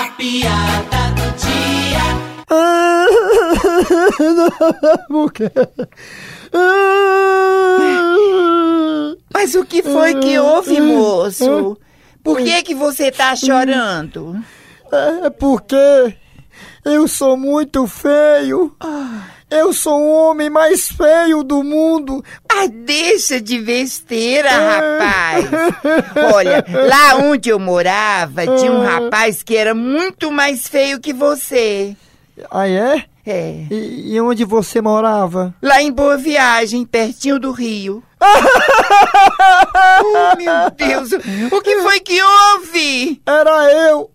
A piada do dia. Por quê? Mas o que foi que houve, moço? Por que que você tá chorando? É porque eu sou muito feio. Eu sou o homem mais feio do mundo. Ah, deixa de besteira, rapaz. Olha, lá onde eu morava, tinha um rapaz que era muito mais feio que você. Ah, é? É. E, e onde você morava? Lá em Boa Viagem, pertinho do Rio. oh, meu Deus! O que foi que houve? Era eu!